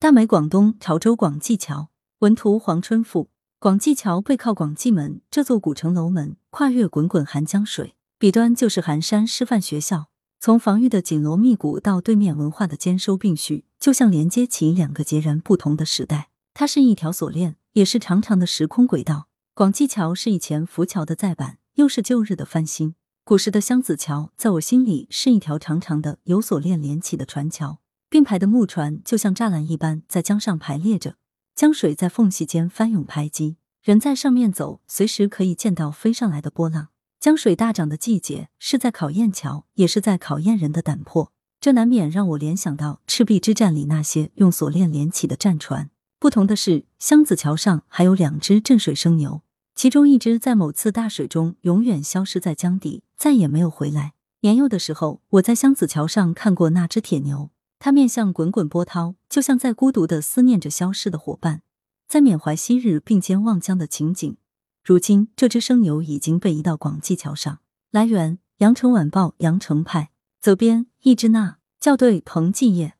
大美广东潮州广济桥，文图黄春富。广济桥背靠广济门，这座古城楼门跨越滚滚寒江水，彼端就是寒山师范学校。从防御的紧锣密鼓到对面文化的兼收并蓄，就像连接起两个截然不同的时代。它是一条锁链，也是长长的时空轨道。广济桥是以前浮桥的再版，又是旧日的翻新。古时的湘子桥，在我心里是一条长长的由锁链连起的船桥，并排的木船就像栅栏一般在江上排列着，江水在缝隙间翻涌拍击，人在上面走，随时可以见到飞上来的波浪。江水大涨的季节，是在考验桥，也是在考验人的胆魄。这难免让我联想到赤壁之战里那些用锁链连起的战船。不同的是，湘子桥上还有两只镇水生牛。其中一只在某次大水中永远消失在江底，再也没有回来。年幼的时候，我在湘子桥上看过那只铁牛，它面向滚滚波涛，就像在孤独的思念着消失的伙伴，在缅怀昔日并肩望江的情景。如今，这只生牛已经被移到广济桥上。来源：羊城晚报羊城派，责编：易之娜，校对：彭继业。